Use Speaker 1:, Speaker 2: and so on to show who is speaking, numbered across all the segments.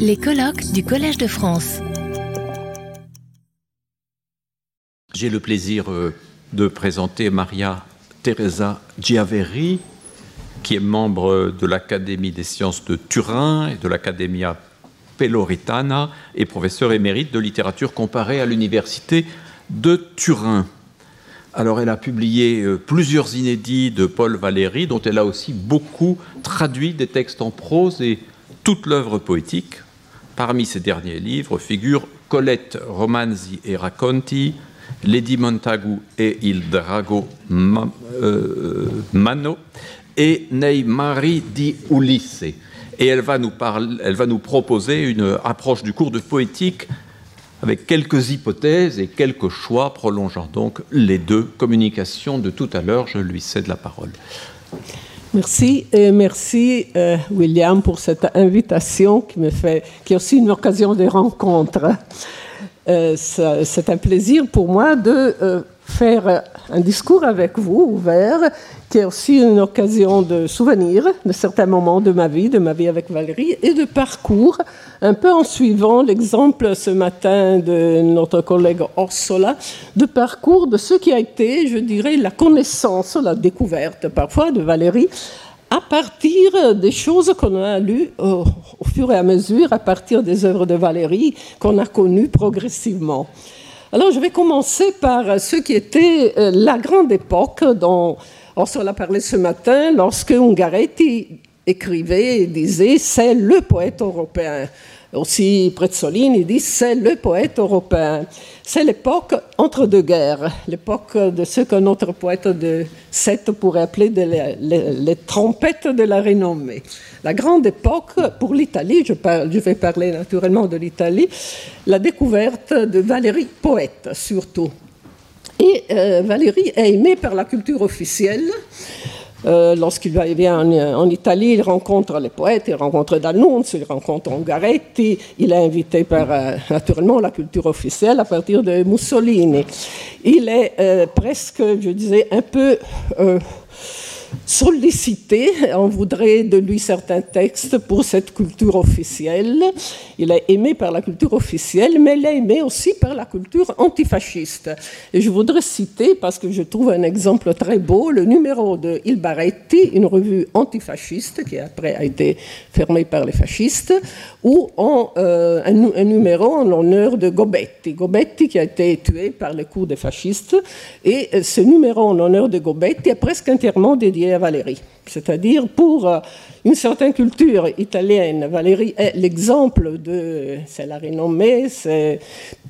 Speaker 1: Les colloques du Collège de France.
Speaker 2: J'ai le plaisir euh, de présenter Maria Teresa Giaveri, qui est membre de l'Académie des sciences de Turin et de l'Accademia Peloritana et professeur émérite de littérature comparée à l'Université de Turin. Alors elle a publié euh, plusieurs inédits de Paul Valéry, dont elle a aussi beaucoup traduit des textes en prose et toute l'œuvre poétique. Parmi ses derniers livres figurent Colette Romanzi et Racconti, Lady Montagu et Il Drago euh, Mano et Nei Mari di Ulisse. Et elle va, nous parler, elle va nous proposer une approche du cours de poétique avec quelques hypothèses et quelques choix, prolongeant donc les deux communications de tout à l'heure. Je lui cède la parole.
Speaker 3: Merci et merci euh, William pour cette invitation qui me fait, qui est aussi une occasion de rencontre. Euh, c'est un plaisir pour moi de euh, faire un discours avec vous ouvert, qui est aussi une occasion de souvenir de certains moments de ma vie, de ma vie avec Valérie, et de parcours, un peu en suivant l'exemple ce matin de notre collègue Orsola, de parcours de ce qui a été, je dirais, la connaissance, la découverte parfois de Valérie à partir des choses qu'on a lues au, fur et à mesure, à partir des œuvres de Valérie qu'on a connues progressivement. Alors je vais commencer par ce qui était euh, la grande époque dont on a parlé ce matin, lorsque Ungaretti écrivait et disait c'est le poète européen aussi Prezzolini dit c'est le poète européen. C'est l'époque entre deux guerres, l'époque de ce que notre poète de Sète pourrait appeler les, trompettes de la renommée. La grande époque pour l'Italie, je, je, vais parler naturellement de l'Italie, la découverte de Valérie poète surtout. Et euh, Valérie est aimée par la culture officielle. Euh, lorsqu'il vient en, Italie, il rencontre les poètes, il rencontre D'Annunzio, il rencontre Ungaretti, il est invité par euh, naturellement la culture officielle à partir de Mussolini. Il est euh, presque, je disais, un peu sollicité. On voudrait de lui certains textes pour cette culture officielle. Il est aimé par la culture officielle, mais il est aimé aussi par la culture antifasciste. Et je voudrais citer, parce que je trouve un exemple très beau, le numéro de Il Baretti, une revue antifasciste qui après a été fermée par les fascistes, en, euh, un, numéro en l'honneur de Gobetti. Gobetti qui a été tué par les coups des fascistes. Et euh, ce numéro en l'honneur de Gobetti est presque entièrement dédié à Valérie. C'est-à-dire, pour euh, une certaine culture italienne, Valérie est l'exemple de, c'est la renommée, c'est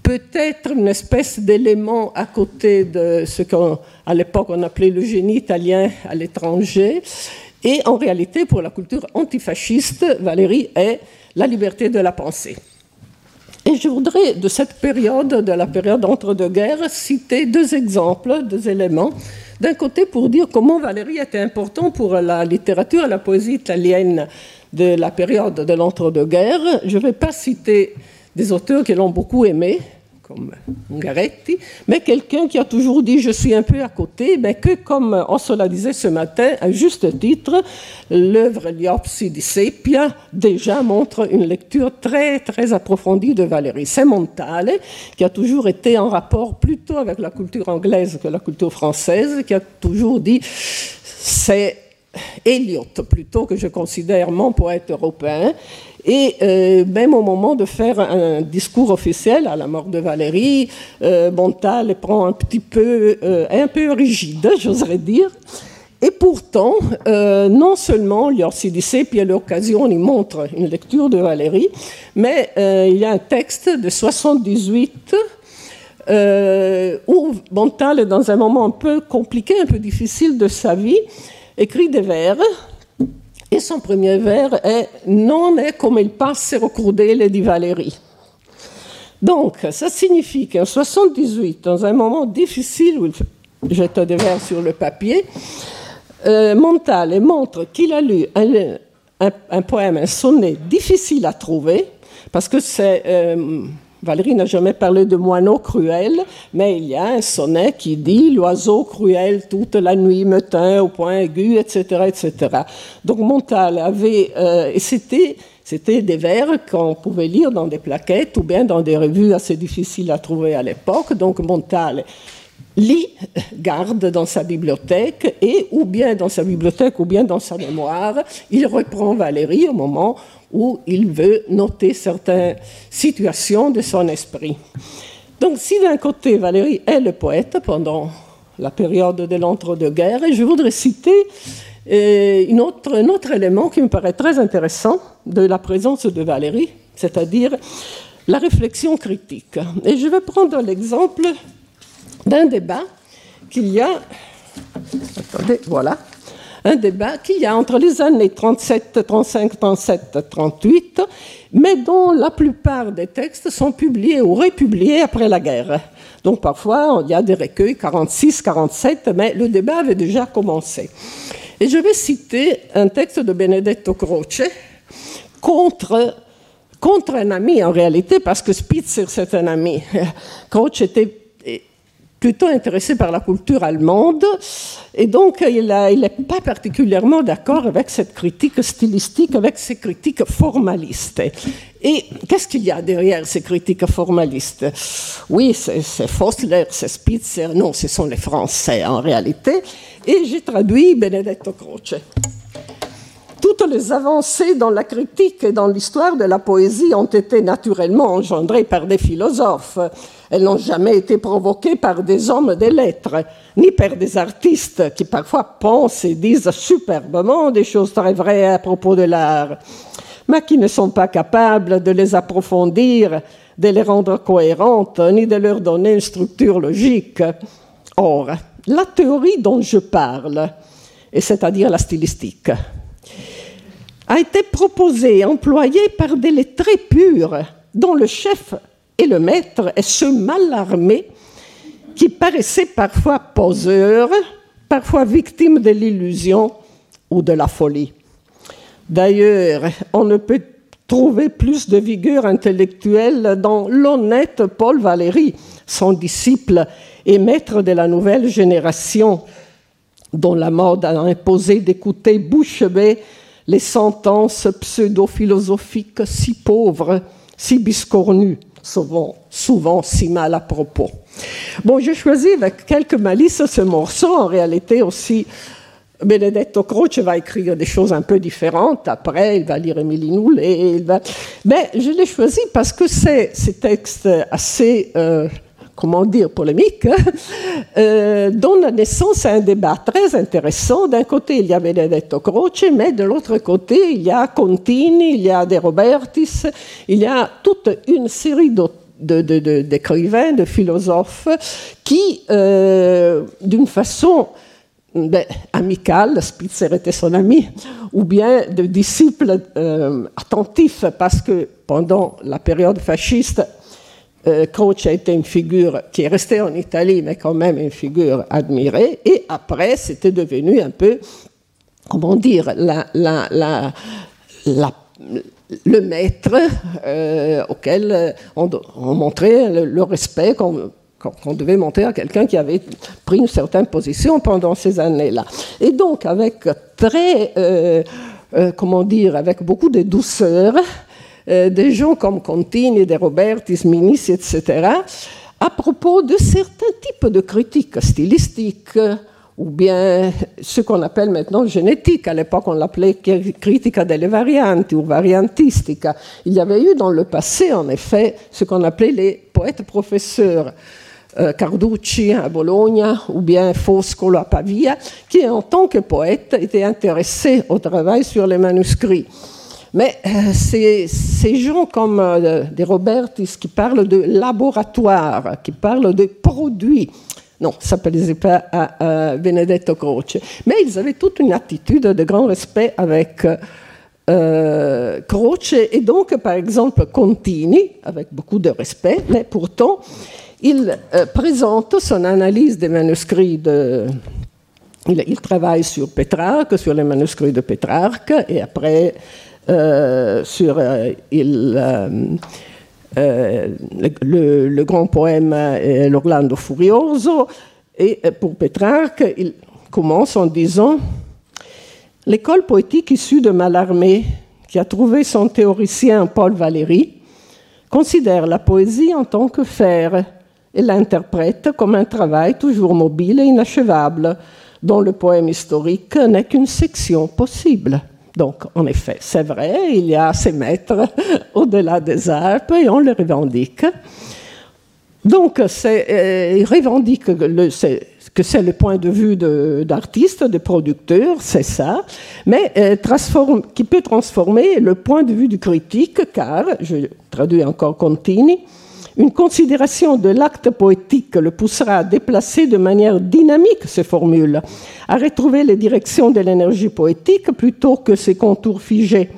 Speaker 3: peut-être une espèce d'élément à côté de ce qu'à l'époque on appelait le génie italien à l'étranger. Et en réalité, pour la culture antifasciste, Valérie est la liberté de la pensée. Et je voudrais, de cette période, de la période entre-deux-guerres, citer deux exemples, deux éléments d'un côté, pour dire comment Valérie était important pour la littérature et la poésie italienne de la période de l'entre-deux-guerres, je ne vais pas citer des auteurs qui l'ont beaucoup aimé, comme Ungaretti, mais quelqu'un qui a toujours dit je suis un peu à côté, mais que comme on se l'a disait ce matin, à juste titre, l'œuvre Liopsi di Sepia déjà montre une lecture très très approfondie de Valérie. C'est Montale, qui a toujours été en rapport plutôt avec la culture anglaise que la culture française, qui a toujours dit c'est Eliot plutôt que je considère mon poète européen et euh, même au moment de faire un discours officiel à la mort de Valérie, euh, Montal prend un petit peu, euh, un peu rigide, j'oserais dire. Et pourtant, euh, non seulement il y a puis à l'occasion, il montre une lecture de Valérie, mais il y a un texte de 78 où Montal est dans un moment un peu compliqué, un peu difficile de sa vie, écrit des vers et son premier vers est Non est comme il passe recrudele di Valérie. Donc, ça signifie qu'en 78, dans un moment difficile où il jette des vers sur le papier, euh, Montale montre qu'il a lu un, poème, un sonnet difficile à trouver, parce que c'est euh, Valérie n'a jamais parlé de moineau cruel, mais il y a un sonnet qui dit L'oiseau cruel toute la nuit me tint au point aigu, etc. etc. Donc Montal avait. Euh, et c'était C'était des vers qu'on pouvait lire dans des plaquettes ou bien dans des revues assez difficiles à trouver à l'époque. Donc Montale lit, garde dans sa bibliothèque et ou bien dans sa bibliothèque ou bien dans sa mémoire, il reprend Valérie au moment où il veut noter certaines situations de son esprit. Donc si d'un côté Valérie est le poète pendant la période de l'entre-deux-guerres, je voudrais citer euh, un autre élément qui me paraît très intéressant de la présence de Valérie, c'est-à-dire la réflexion critique. Et je vais prendre l'exemple d'un débat qu'il y a, attendez, voilà, un débat qu'il y a entre les années 37, 35, 37, 38, mais dont la plupart des textes sont publiés ou républiés après la guerre. Donc parfois, il y a des recueils 46, 47, mais le débat avait déjà commencé. Et je vais citer un texte de Benedetto Croce contre, contre un ami en réalité, parce que Spitzer c'est un ami. Croce était plutôt intéressé par la culture allemande, et donc il n'est pas particulièrement d'accord avec cette critique stylistique, avec ces critiques formalistes. Et qu'est-ce qu'il y a derrière ces critiques formalistes? Oui, c'est Fossler, c'est Spitzer, non, ce sont les Français en réalité, et j'ai traduit Benedetto Croce. Toutes les avancées dans la critique et dans l'histoire de la poésie ont été naturellement engendrées par des philosophes. Elles n'ont jamais été provoquées par des hommes des lettres, ni par des artistes qui parfois pensent et disent superbement des choses très vraies à propos de l'art, mais qui ne sont pas capables de les approfondir, de les rendre cohérentes, ni de leur donner une structure logique. Or, la théorie dont je parle, c'est-à-dire la stylistique, a été proposée et employée par des lettrés purs, dont le chef et le maître est ce mal armé qui paraissait parfois poseur, parfois victime de l'illusion ou de la folie. D'ailleurs, on ne peut trouver plus de vigueur intellectuelle dans l'honnête Paul Valéry, son disciple et maître de la nouvelle génération, dont la mode a imposé d'écouter bouche bée les sentences pseudo-philosophiques si pauvres, si biscornues, souvent, souvent si mal à propos. Bon, j'ai choisi avec quelques malices ce morceau, en réalité aussi. Benedetto Croce va écrire des choses un peu différentes. Après, il va lire Émilie Noulet. Va... Mais je l'ai choisi parce que c'est ces textes assez euh, comment dire, polémique, hein, euh, donne naissance à un débat très intéressant. D'un côté, il y a Benedetto Croce, mais de l'autre côté, il y a Contini, il y a De Robertis, il y a toute une série d'écrivains, de, philosophes, qui, euh, d'une façon ben, amicale, Spitzer était son ami, ou bien de disciples euh, attentifs, parce que pendant la période fasciste, Croce a été une figure qui est restée en Italie, mais quand même une figure admirée. Et après, c'était devenu un peu, comment dire, le maître euh, auquel on, montrait le, respect qu'on devait montrer à quelqu'un qui avait pris une certaine position pendant ces années-là. Et donc, avec très, euh, comment dire, avec beaucoup de douceur, euh, des gens comme Contini, De Robertis, Minis, etc., à propos de certains types de critiques stylistiques ou bien ce qu'on appelle maintenant génétique. À l'époque, on l'appelait critica delle varianti ou variantistica. Il y avait eu dans le passé, en effet, ce qu'on appelait les poètes professeurs. Euh, Carducci à Bologna ou bien Foscolo à Pavia, qui en tant que poète étaient intéressés au travail sur les manuscrits. Mais euh, ces, gens comme euh, des Robertis qui parlent de laboratoire, qui parlent de produits, non, ça ne plaisait pas à, Benedetto Croce. Mais ils avaient toute une attitude de grand respect avec euh, Croce et donc, par exemple, Contini, avec beaucoup de respect, mais pourtant, il présente son analyse des manuscrits de. Il, il, travaille sur Pétrarque, sur les manuscrits de Pétrarque, et après euh, sur euh, euh, le, grand poème L'Orlando Furioso. Et pour Pétrarque, il commence en disant L'école poétique issue de Mallarmé, qui a trouvé son théoricien Paul Valéry, considère la poésie en tant que faire et l'interprète comme un travail toujours mobile et inachevable, dont le poème historique n'est qu'une section possible. Donc, en effet, c'est vrai, il y a ces maîtres au-delà des Alpes et on les revendique. Donc, euh, il revendique que c'est le point de vue d'artiste, de, producteur, c'est ça, mais euh, qui peut transformer le point de vue du critique, car, je traduis encore Contini, une considération de l'acte poétique le poussera à déplacer de manière dynamique ces formules, à retrouver les directions de l'énergie poétique plutôt que ses contours figés.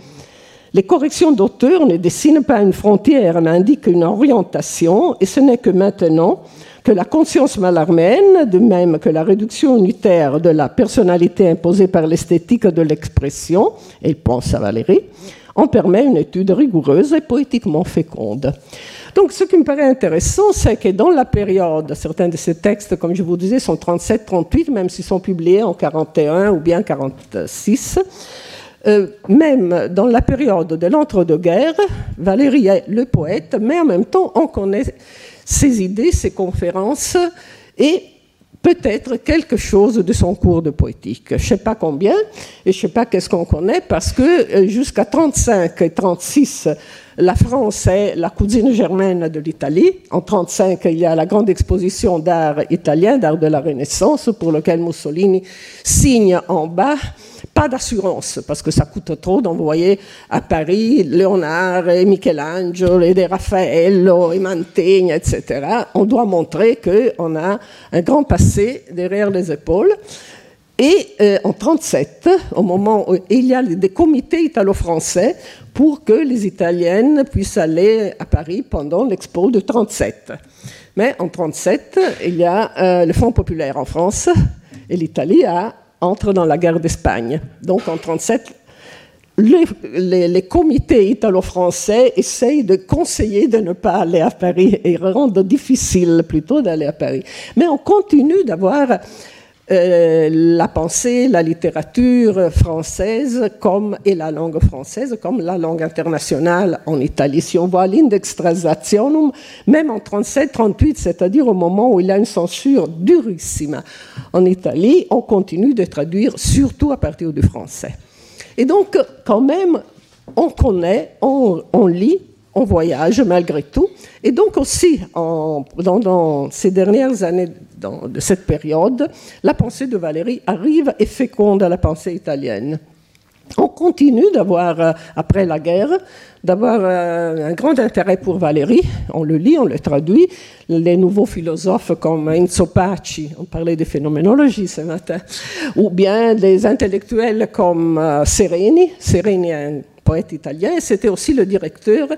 Speaker 3: Les corrections d'auteur ne dessinent pas une frontière, mais indiquent une orientation, et ce n'est que maintenant que la conscience malarmène, de même que la réduction unitaire de la personnalité imposée par l'esthétique de l'expression, et il pense à Valérie, en permet une étude rigoureuse et poétiquement féconde. Donc, ce qui me paraît intéressant, c'est que dans la période, certains de ces textes, comme je vous disais, sont 37-38, même s'ils sont publiés en 41 ou bien 46. Euh, même dans la période de l'entre-deux-guerres, Valérie est le poète, mais en même temps, on connaît ses idées, ses conférences et peut-être quelque chose de son cours de poétique. Je ne sais pas combien et je ne sais pas qu'est-ce qu'on connaît parce que euh, jusqu'à 35 et 36, la France est la cousine germaine de l'Italie. En 1935, il y a la grande exposition d'art italien, d'art de la Renaissance, pour lequel Mussolini signe en bas pas d'assurance, parce que ça coûte trop d'envoyer à Paris Léonard et Michel-Ange et des Raffaello et Mantegna, etc. On doit montrer qu'on a un grand passé derrière les épaules. Et euh, en 1937, au moment où il y a des comités italo-français pour que les Italiennes puissent aller à Paris pendant l'expo de 1937. Mais en 1937, il y a euh, le Front populaire en France et l'Italie entre dans la guerre d'Espagne. Donc en 1937, les, les, comités italo-français essayent de conseiller de ne pas aller à Paris et rendent difficile plutôt d'aller à Paris. Mais on continue d'avoir euh, la pensée, la littérature française comme, et la langue française comme la langue internationale en Italie. Si on voit l'index transationum, même en 37-38, c'est-à-dire au moment où il y a une censure durissime en Italie, on continue de traduire surtout à partir du français. Et donc, quand même, on connaît, on, lit on voyage malgré tout. Et donc aussi, dans, ces dernières années de cette période, la pensée de Valérie arrive et féconde à la pensée italienne. On continue d'avoir, euh, après la guerre, d'avoir euh, un grand intérêt pour Valérie. On le lit, on le traduit. Les nouveaux philosophes comme Enzo Paci, on parlait de phénoménologie ce matin, ou bien des intellectuels comme euh, Sereni. Sereni est un poète italien, c'était aussi le directeur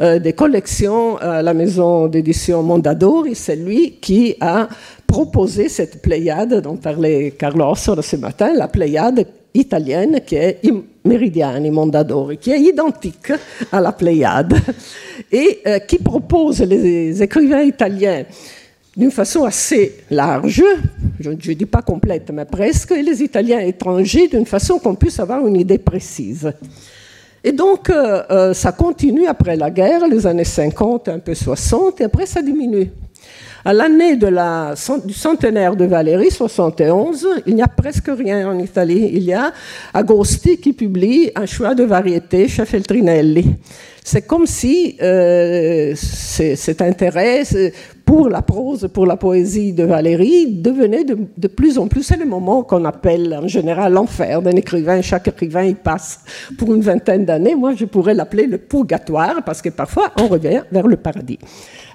Speaker 3: des collections à la maison d'édition Mondadori. C'est lui qui a proposé cette pléiade dont parlait Carlo ce matin, la pléiade italienne qui est Meridiani Mondadori, qui est identique à la Pléiade et euh, qui propose les écrivains italiens d'une façon assez large, je ne dis pas complète, mais presque, et les Italiens étrangers d'une façon qu'on puisse avoir une idée précise. Et donc, euh, euh, ça continue après la guerre, les années 50, un peu 60, et après ça diminue. À l'année du centenaire de Valérie, 71, il n'y a presque rien en Italie. Il y a Agosti qui publie un choix de variété chez Feltrinelli. C'est comme si euh, cet intérêt pour la prose, pour la poésie de Valérie devenait de, plus en plus, c'est le moment qu'on appelle en général l'enfer d'un écrivain. Chaque écrivain y passe pour une vingtaine d'années. Moi, je pourrais l'appeler le purgatoire parce que parfois on revient vers le paradis.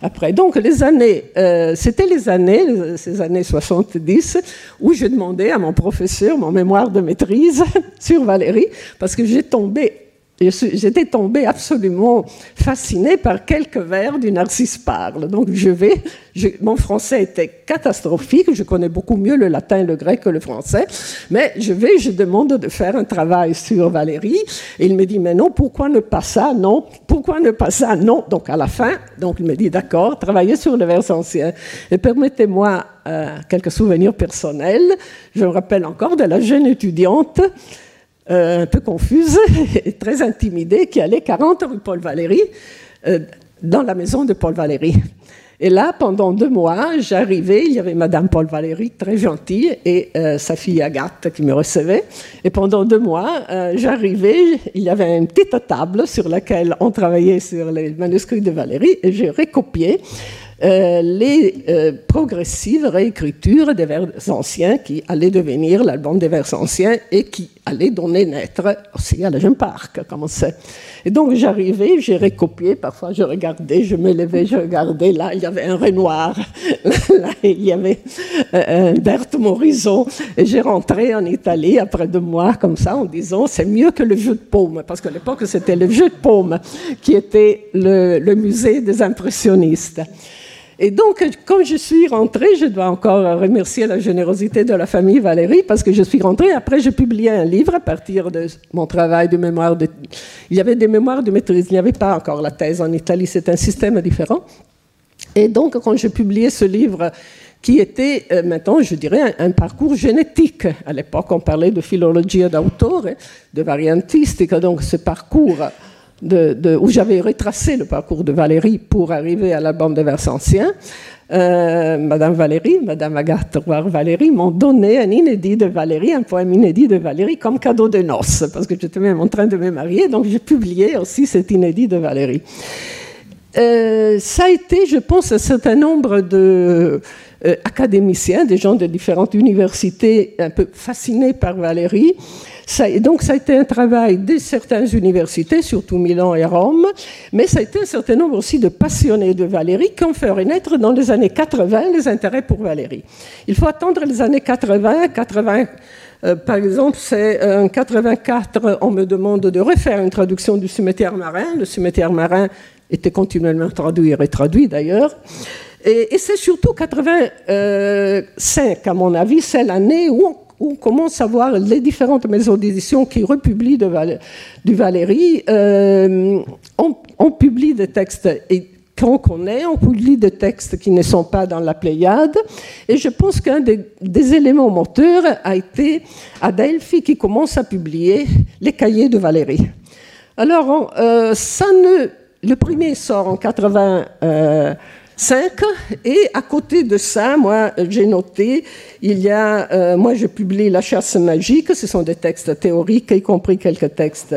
Speaker 3: Après, donc les années, euh, c'était les années, ces années 70, où je demandais à mon professeur mon mémoire de maîtrise sur Valérie parce que j'ai tombé J'étais tombée absolument fascinée par quelques vers du Narcisse Parle. Donc je vais, mon français était catastrophique, je connais beaucoup mieux le latin, le grec que le français, mais je vais, je demande de faire un travail sur Valérie, et il me dit, mais non, pourquoi ne pas ça? Non, pourquoi ne pas ça? Non. Donc à la fin, donc il me dit, d'accord, travaillez sur le vers ancien. Et permettez-moi euh, quelques souvenirs personnels. Je me rappelle encore de la jeune étudiante un peu confuse et très intimidée, qui allait 40 rue Paul Valéry, dans la maison de Paul Valéry. Et là, pendant deux mois, j'arrivais, il y avait Madame Paul Valéry, très gentille, et euh, sa fille Agathe qui me recevait. Et pendant deux mois, euh, j'arrivais, il y avait une petite table sur laquelle on travaillait sur les manuscrits de Valéry, et j'ai recopié euh, les euh, progressives réécritures des vers anciens qui allaient devenir l'album des vers anciens et qui allaient donner naître aussi à la Jeune Parc, comme on sait. Et donc j'arrivais, j'ai recopié, parfois je regardais, je me levais, je regardais, là il y avait un Renoir, là il y avait euh, un Berthe Morisot, et j'ai rentré en Italie après deux mois comme ça en disant c'est mieux que le jeu de paume, parce qu'à l'époque c'était le jeu de paume qui était le, le musée des impressionnistes. Et donc, quand je suis rentrée, je dois encore remercier la générosité de la famille Valérie, parce que je suis rentrée, après j'ai publié un livre à partir de mon travail de mémoire. Il y avait des mémoires de maîtrise, il n'y avait pas encore la thèse en Italie, c'est un système différent. Et donc, quand j'ai publié ce livre, qui était euh, maintenant, je dirais, un, parcours génétique. À l'époque, on parlait de philologie d'auteur, de variantistique, donc ce parcours où j'avais retracé le parcours de Valérie pour arriver à l'album des vers anciens. Euh, Madame Valérie, Madame Agathe Valérie m'ont donné un inédit de Valérie, un poème inédit de Valérie comme cadeau de noces, parce que j'étais même en train de me marier, donc j'ai publié aussi cet inédit de Valérie. Euh, ça a été, je pense, un certain nombre de euh, académiciens, des gens de différentes universités, un peu fascinés par Valérie, donc ça a été un travail de certaines universités, surtout Milan et Rome, mais ça a été un certain nombre aussi de passionnés de Valérie qui ont fait renaître dans les années 80 les intérêts pour Valérie. Il faut attendre les années 80, 80 euh, par exemple, c'est en 84, on me demande de refaire une traduction du cimetière marin. Le cimetière marin était continuellement traduit et traduit d'ailleurs. Et, et c'est surtout 85, à mon avis, c'est l'année où on commence à voir les différentes maisons d'édition qui republient du Valérie. Euh, on, publie des textes qu'on connaît, on publie des textes qui ne sont pas dans la Pléiade. Et je pense qu'un des, éléments moteurs a été Adelphi qui commence à publier les cahiers de Valérie. Alors, euh, ça ne, le premier sort en 80. 5. Et à côté de ça, moi, j'ai noté, il y a, euh, moi, je publie La chasse magique, ce sont des textes théoriques, y compris quelques textes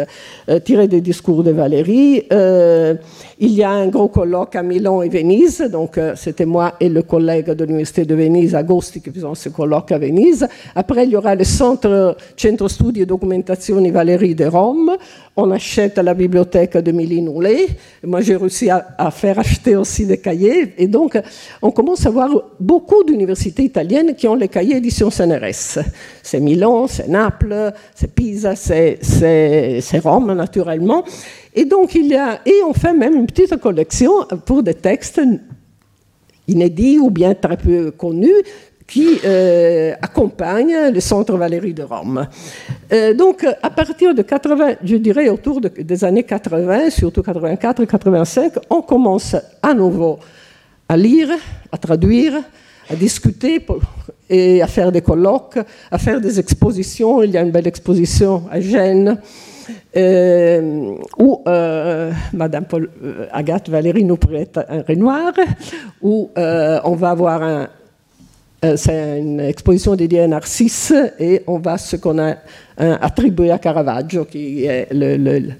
Speaker 3: euh, tirés des discours de Valérie. Euh, il y a un gros colloque à Milan et Venise, donc c'était moi et le collègue de l'Université de Venise, Agosti, qui faisons ce colloque à Venise. Après, il y aura le Centre Centro Studi e Documentazioni Valérie de Rome. On achète la bibliothèque de Milly Moi, j'ai réussi à, à faire acheter aussi des cahiers et donc, on commence à voir beaucoup d'universités italiennes qui ont les cahiers édition CNRS. C'est Milan, c'est Naples, c'est Pisa, c'est Rome, naturellement. Et donc, il y a, et on fait même une petite collection pour des textes inédits ou bien très peu connus qui euh, accompagne le Centre Valérie de Rome. Euh, donc, à partir de 80, je dirais autour des années 80, surtout 84 et 85, on commence à nouveau à lire, à traduire, à discuter et à faire des colloques, à faire des expositions. Il y a une belle exposition à Gênes euh, où euh, Madame euh, Agathe Valérie nous prête un Renoir, où on va avoir un, c'est une exposition dédiée à Narcisse et on va ce qu'on a attribué à Caravaggio, qui est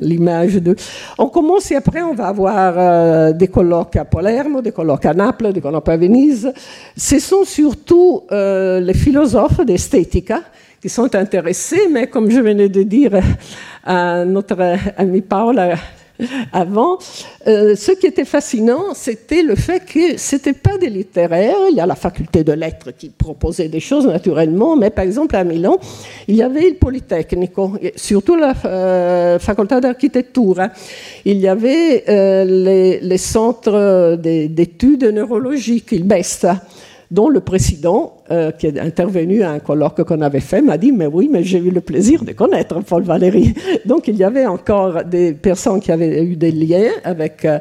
Speaker 3: l'image de. On commence et après on va avoir euh, des colloques à Palermo, des colloques à Naples, des colloques à Venise. Ce sont surtout euh, les philosophes d'esthética qui sont intéressés, mais comme je venais de dire à notre ami Paola avant. Euh, ce qui était fascinant, c'était le fait que ce n'était pas des littéraires. Il y a la faculté de lettres qui proposait des choses naturellement, mais par exemple à Milan, il y avait le Politecnico, surtout la euh, faculté d'architecture. Il y avait euh, les, les, centres d'études neurologiques, il BESTA dont le président, euh, qui est intervenu à un colloque qu'on avait fait, m'a dit Mais oui, mais j'ai eu le plaisir de connaître Paul Valéry. Donc il y avait encore des personnes qui avaient eu des liens avec. Euh,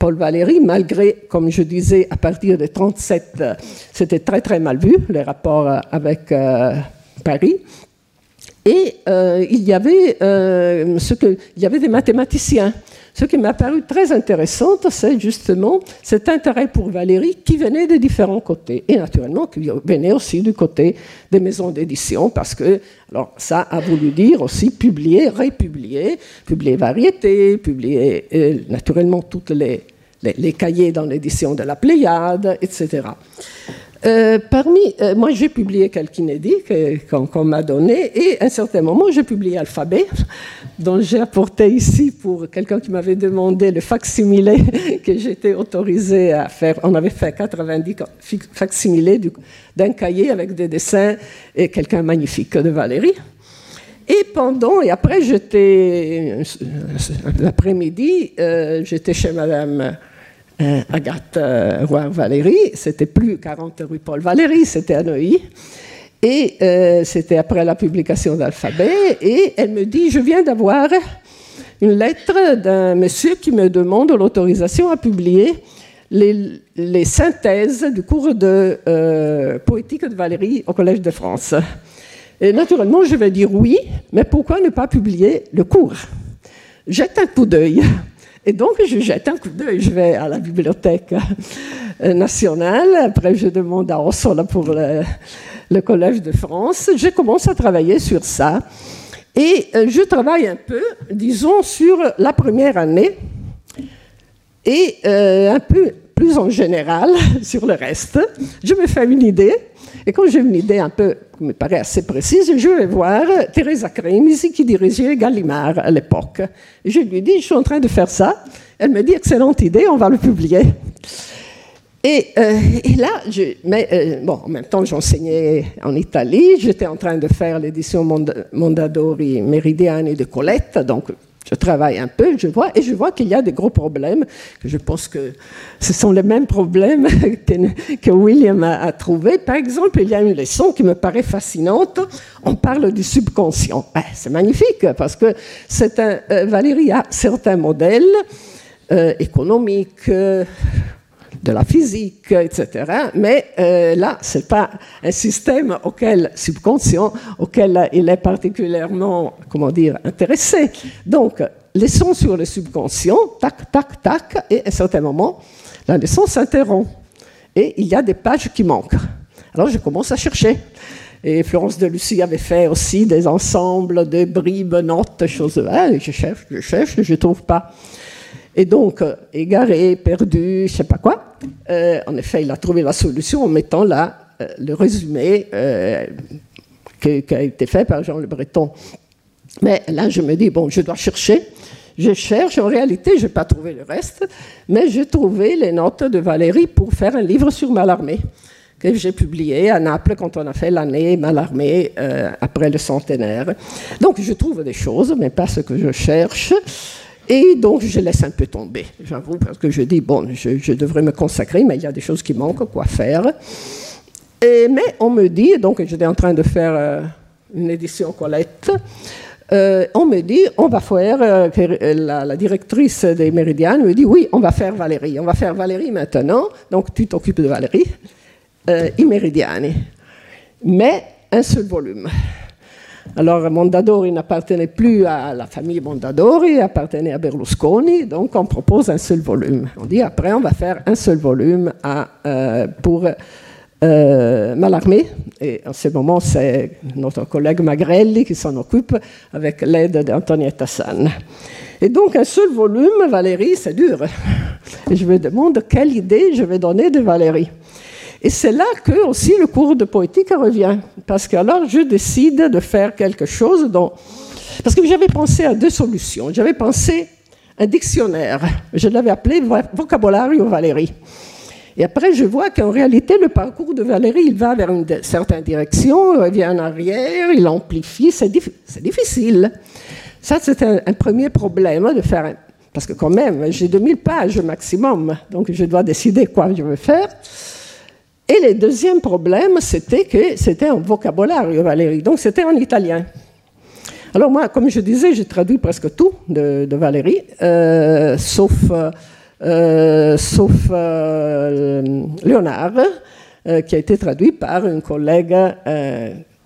Speaker 3: Paul Valéry, malgré, comme je disais, à partir de 37, euh, c'était très très mal vu, les rapports avec Paris. Et euh, il, y avait, ce que, il y avait des mathématiciens. Ce qui m'a paru très intéressant, c'est justement cet intérêt pour Valérie qui venait de différents côtés. Et naturellement, qui venait aussi du côté des maisons d'édition, parce que, alors ça a voulu dire aussi publier, républier, publier variété, publier euh, naturellement toutes les, les cahiers dans l'édition de la Pléiade, etc. Euh, parmi, euh, moi j'ai publié quelques inédits qu'on m'a donné et à un certain moment j'ai publié Alphabet, dont j'ai apporté ici pour quelqu'un qui m'avait demandé le facsimilé que j'étais autorisé à faire. On avait fait 90 facsimilés d'un cahier avec des dessins et quelqu'un magnifique de Valérie. Et pendant, et après j'étais, l'après-midi, euh, j'étais chez Madame euh, Agathe euh, Roy-Valérie, c'était plus 40 rue Paul Valéry, c'était à Neuilly. Et euh, c'était après la publication d'Alphabet. Et elle me dit Je viens d'avoir une lettre d'un monsieur qui me demande l'autorisation à publier les, synthèses du cours de poétique de Valérie au Collège de France. Et naturellement, je vais dire oui, mais pourquoi ne pas publier le cours? Jette un coup d'œil. Et donc, je jette un coup d'œil, je vais à la bibliothèque euh, nationale, après je demande à Orsola pour le, Collège de France, je commence à travailler sur ça. Et euh, je travaille un peu, disons, sur la première année et euh, un peu plus en général sur le reste. Je me fais une idée et quand j'ai une idée un peu, qui me paraît assez précise, je vais voir Teresa Cremisi, qui dirigeait Gallimard à l'époque. Je lui dis, je suis en train de faire ça. Elle me dit, excellente idée, on va le publier. Et, euh, là, euh, bon, en même temps, j'enseignais en Italie. J'étais en train de faire l'édition Mondadori Meridiani de Colette, donc je travaille un peu, je vois, et je vois qu'il y a des gros problèmes, je pense que ce sont les mêmes problèmes que, William a, trouvé. Par exemple, il y a une leçon qui me paraît fascinante, on parle du subconscient. Ben, c'est magnifique, parce que un, euh, Valérie a certains modèles euh, économiques, de la physique, etc. Mais euh, là, ce n'est pas un système auquel, subconscient auquel il est particulièrement, comment dire, intéressé. Donc, leçon sur le subconscient, tac, tac, tac, et à un certain moment, la leçon s'interrompt. Et il y a des pages qui manquent. Alors, je commence à chercher. Et Florence de Lucie avait fait aussi des ensembles de bribes, notes, choses. Ah, je cherche, je cherche, je ne trouve pas. Et donc, euh, égaré, perdu, je ne sais pas quoi, euh, en effet, il a trouvé la solution en mettant là euh, le résumé qui, a été fait par Jean Le Breton. Mais là, je me dis, bon, je dois chercher. Je cherche, en réalité, je n'ai pas trouvé le reste, mais j'ai trouvé les notes de Valérie pour faire un livre sur Malarmé que j'ai publié à Naples quand on a fait l'année Malarmé après le centenaire. Donc je trouve des choses, mais pas ce que je cherche. Et donc, je laisse un peu tomber, j'avoue, parce que je dis, bon, je, devrais me consacrer, mais il y a des choses qui manquent, quoi faire. Mais on me dit, donc j'étais en train de faire euh, une édition Colette, euh, on me dit, on va faire, euh, la, directrice des Méridianes me dit, oui, on va faire Valérie, on va faire Valérie maintenant, donc tu t'occupes de Valérie, euh, i Méridiani. Mais un seul volume. Alors Mondadori n'appartenait plus à la famille Mondadori, appartenait à Berlusconi, donc on propose un seul volume. On dit après on va faire un seul volume euh, pour euh, et en ce moment c'est notre collègue Magrelli qui s'en occupe avec l'aide d'Antonietta San. Et donc un seul volume, Valérie, c'est dur. Et je me demande quelle idée je vais donner de Valérie. Et c'est là que aussi le cours de poétique revient. Parce que alors je décide de faire quelque chose dont... Parce que j'avais pensé à deux solutions. J'avais pensé un dictionnaire. Je l'avais appelé Vocabulario Valérie. Et après, je vois qu'en réalité, le parcours de Valérie, il va vers une certaine direction, il revient en arrière, il amplifie, c'est difficile. Ça, c'est un, premier problème de faire... Parce que quand même, j'ai 2000 pages maximum, donc je dois décider quoi je veux faire. Et le deuxième problème, c'était que c'était un vocabulaire, Valérie, donc c'était en italien. Alors moi, comme je disais, j'ai traduit presque tout de, Valérie, euh, sauf, euh, sauf euh, Léonard, qui a été traduit par une collègue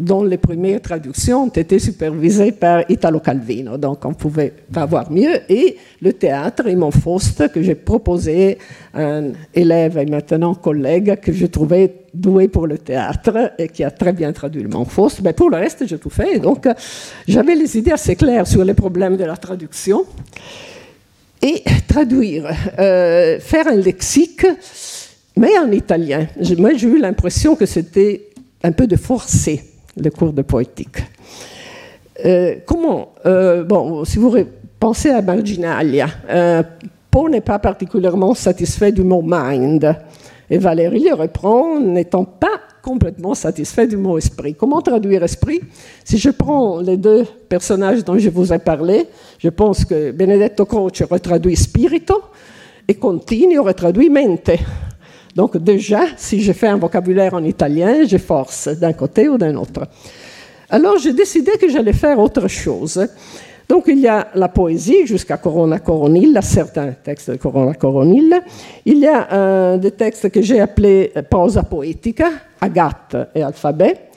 Speaker 3: dont les premières traductions ont été supervisées par Italo Calvino, donc on ne pouvait pas avoir mieux. Et le théâtre, Raymond Faust, que j'ai proposé à un élève et maintenant collègue que je trouvais doué pour le théâtre et qui a très bien traduit le Mont Faust. Mais pour le reste, j'ai tout fait. donc, j'avais les idées assez claires sur les problèmes de la traduction. Et traduire, euh, faire un lexique, mais en italien. Moi, j'ai eu l'impression que c'était un peu de forcer le cours de poétique. Euh, comment euh, Bon, si vous pensez à Marginalia, euh, Poe n'est pas particulièrement satisfait du mot mind, et Valérie le reprend n'étant pas complètement satisfait du mot esprit. Comment traduire esprit? Si je prends les deux personnages dont je vous ai parlé, je pense que Benedetto Croce retraduit spirito et Contini aurait traduit mente. Donc déjà, si je fais un vocabulaire en italien, je force d'un côté ou d'un autre. Alors j'ai décidé que j'allais faire autre chose. Donc il y a la poésie jusqu'à Corona Coronilla, certains textes de Corona Coronilla. Il y a euh, des textes que j'ai appelés prosa poética, Agathe et alphabet.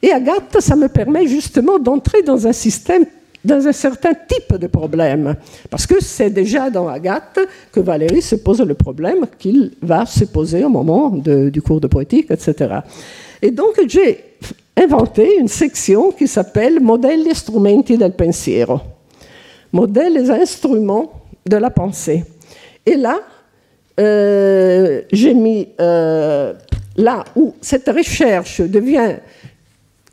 Speaker 3: Et Agathe, ça me permet justement d'entrer dans un système dans un certain type de problème. Parce que c'est déjà dans Agathe que Valérie se pose le problème qu'il va se poser au moment du cours de poétique, etc. Et donc j'ai inventé une section qui s'appelle Modelli strumenti del pensiero. Modèles et instruments de la pensée. Et là, euh, j'ai mis euh, là où cette recherche devient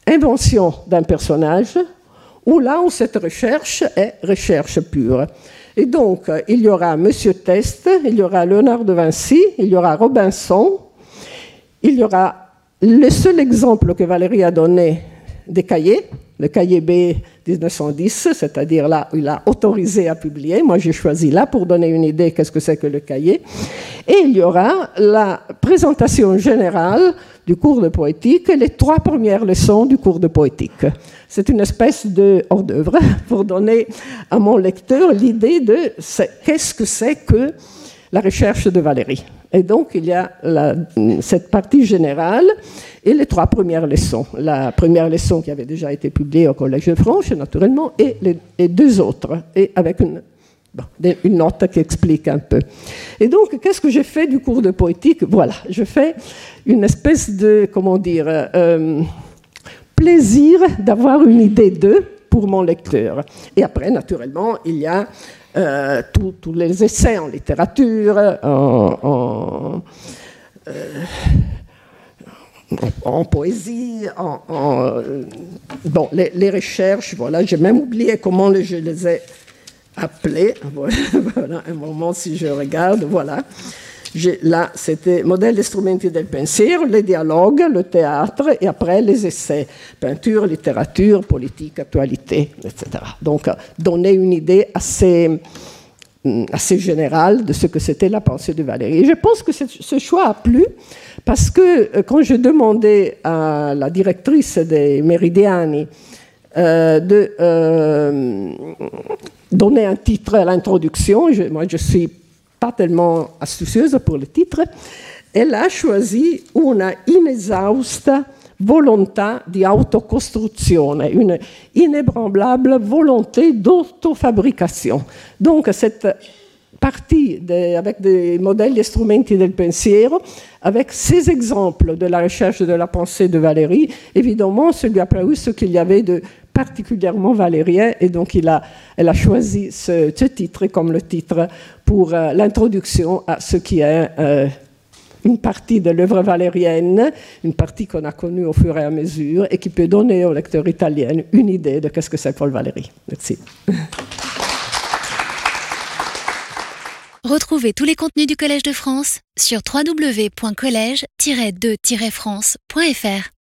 Speaker 3: invention d'un personnage, ou là où cette recherche est recherche pure. Et donc, il y aura Monsieur Test, il y aura Léonard de Vinci, il y aura Robinson, il y aura le seul exemple que Valérie a donné des cahiers, le cahier B 1910, c'est-à-dire là où il a autorisé à publier. Moi, j'ai choisi là pour donner une idée qu'est-ce que c'est que le cahier. Et il y aura la présentation générale du cours de poétique les trois premières leçons du cours de poétique. C'est une espèce de hors d'œuvre pour donner à mon lecteur l'idée de qu'est-ce que c'est que la recherche de Valérie. Et donc, il y a cette partie générale et les trois premières leçons. La première leçon qui avait déjà été publiée au Collège de France, naturellement, et les deux autres, et avec une, une note qui explique un peu. Et donc, qu'est-ce que j'ai fait du cours de poétique? Voilà, je fais une espèce de, comment dire, euh, plaisir d'avoir une idée d'eux pour mon lecteur. Et après, naturellement, il y a euh, tous les essais en littérature, en, en, poésie, en, bon, les, recherches, voilà, j'ai même oublié comment je les ai appelés. Voilà, un moment si je regarde, voilà. Là, c'était modèle strumenti del pensiero, les dialogues, le théâtre, et après les essais, peinture, littérature, politique, actualité, etc. Donc, euh, donner une idée assez, mm, assez générale de ce que c'était la pensée de Valérie. Je pense que ce choix a plu, parce que euh, quand je demandais à la directrice des Meridiani euh, de donner un titre à l'introduction, moi je suis pas tellement astucieuse pour le titre, elle a choisi una inesausta volontà di autocostruzione, une inébranlable volonté d'autofabrication. Donc cette partie avec des modèles et strumenti del pensiero, avec ces exemples de la recherche de la pensée de Valérie, évidemment, ce lui a paru ce qu'il y avait de particulièrement valérien, et donc il a, elle a choisi ce, titre comme le titre pour euh, l'introduction à ce qui est euh, une partie de l'œuvre valérienne, une partie qu'on a connue au fur et à mesure, et qui peut donner au lecteur italien une idée de ce que c'est Paul Valéry. Merci.
Speaker 1: Retrouvez tous les contenus du Collège de France sur www.colège-2-france.fr.